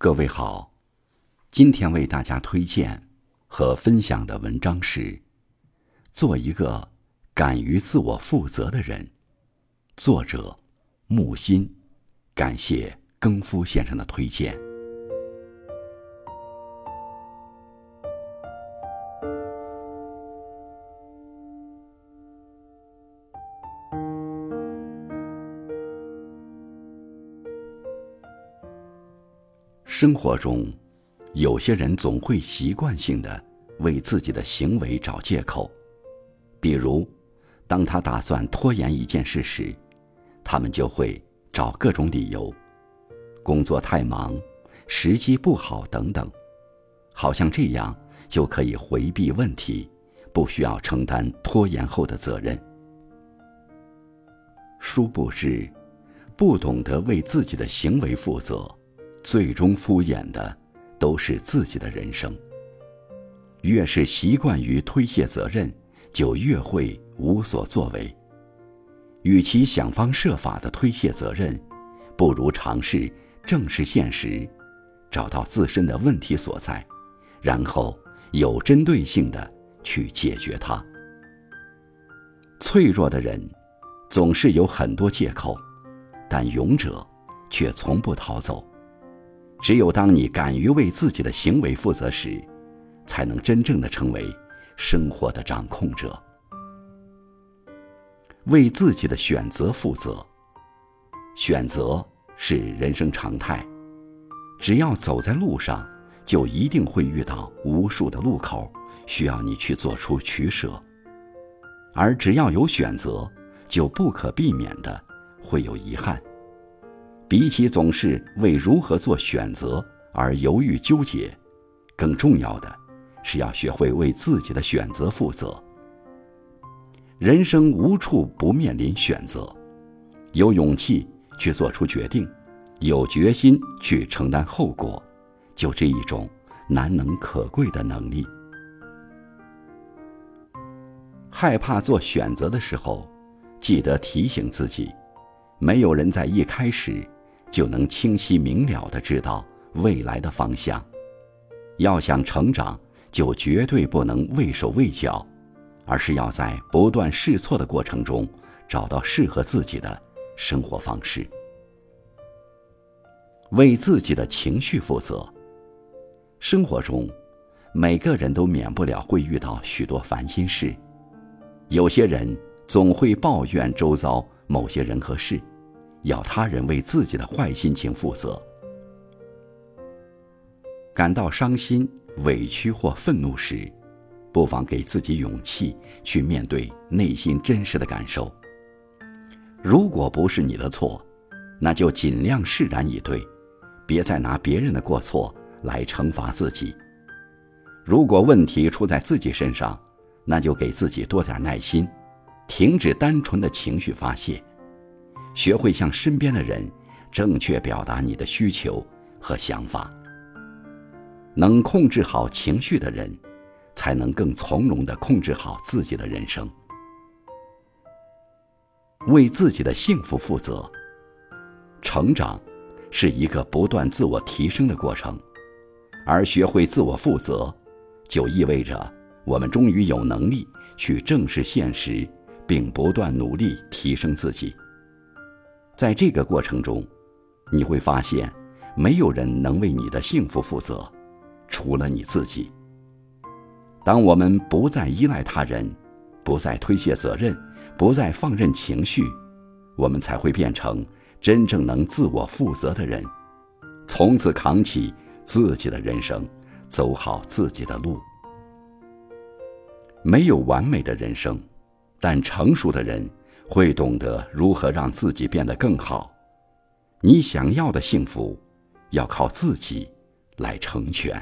各位好，今天为大家推荐和分享的文章是《做一个敢于自我负责的人》，作者木心，感谢更夫先生的推荐。生活中，有些人总会习惯性的为自己的行为找借口，比如，当他打算拖延一件事时，他们就会找各种理由，工作太忙、时机不好等等，好像这样就可以回避问题，不需要承担拖延后的责任。殊不知，不懂得为自己的行为负责。最终敷衍的，都是自己的人生。越是习惯于推卸责任，就越会无所作为。与其想方设法的推卸责任，不如尝试正视现实，找到自身的问题所在，然后有针对性的去解决它。脆弱的人，总是有很多借口，但勇者，却从不逃走。只有当你敢于为自己的行为负责时，才能真正的成为生活的掌控者。为自己的选择负责。选择是人生常态，只要走在路上，就一定会遇到无数的路口，需要你去做出取舍。而只要有选择，就不可避免的会有遗憾。比起总是为如何做选择而犹豫纠结，更重要的是要学会为自己的选择负责。人生无处不面临选择，有勇气去做出决定，有决心去承担后果，就这一种难能可贵的能力。害怕做选择的时候，记得提醒自己，没有人在一开始。就能清晰明了的知道未来的方向。要想成长，就绝对不能畏手畏脚，而是要在不断试错的过程中，找到适合自己的生活方式。为自己的情绪负责。生活中，每个人都免不了会遇到许多烦心事，有些人总会抱怨周遭某些人和事。要他人为自己的坏心情负责。感到伤心、委屈或愤怒时，不妨给自己勇气去面对内心真实的感受。如果不是你的错，那就尽量释然以对，别再拿别人的过错来惩罚自己。如果问题出在自己身上，那就给自己多点耐心，停止单纯的情绪发泄。学会向身边的人正确表达你的需求和想法。能控制好情绪的人，才能更从容的控制好自己的人生。为自己的幸福负责。成长是一个不断自我提升的过程，而学会自我负责，就意味着我们终于有能力去正视现实，并不断努力提升自己。在这个过程中，你会发现，没有人能为你的幸福负责，除了你自己。当我们不再依赖他人，不再推卸责任，不再放任情绪，我们才会变成真正能自我负责的人，从此扛起自己的人生，走好自己的路。没有完美的人生，但成熟的人。会懂得如何让自己变得更好。你想要的幸福，要靠自己来成全。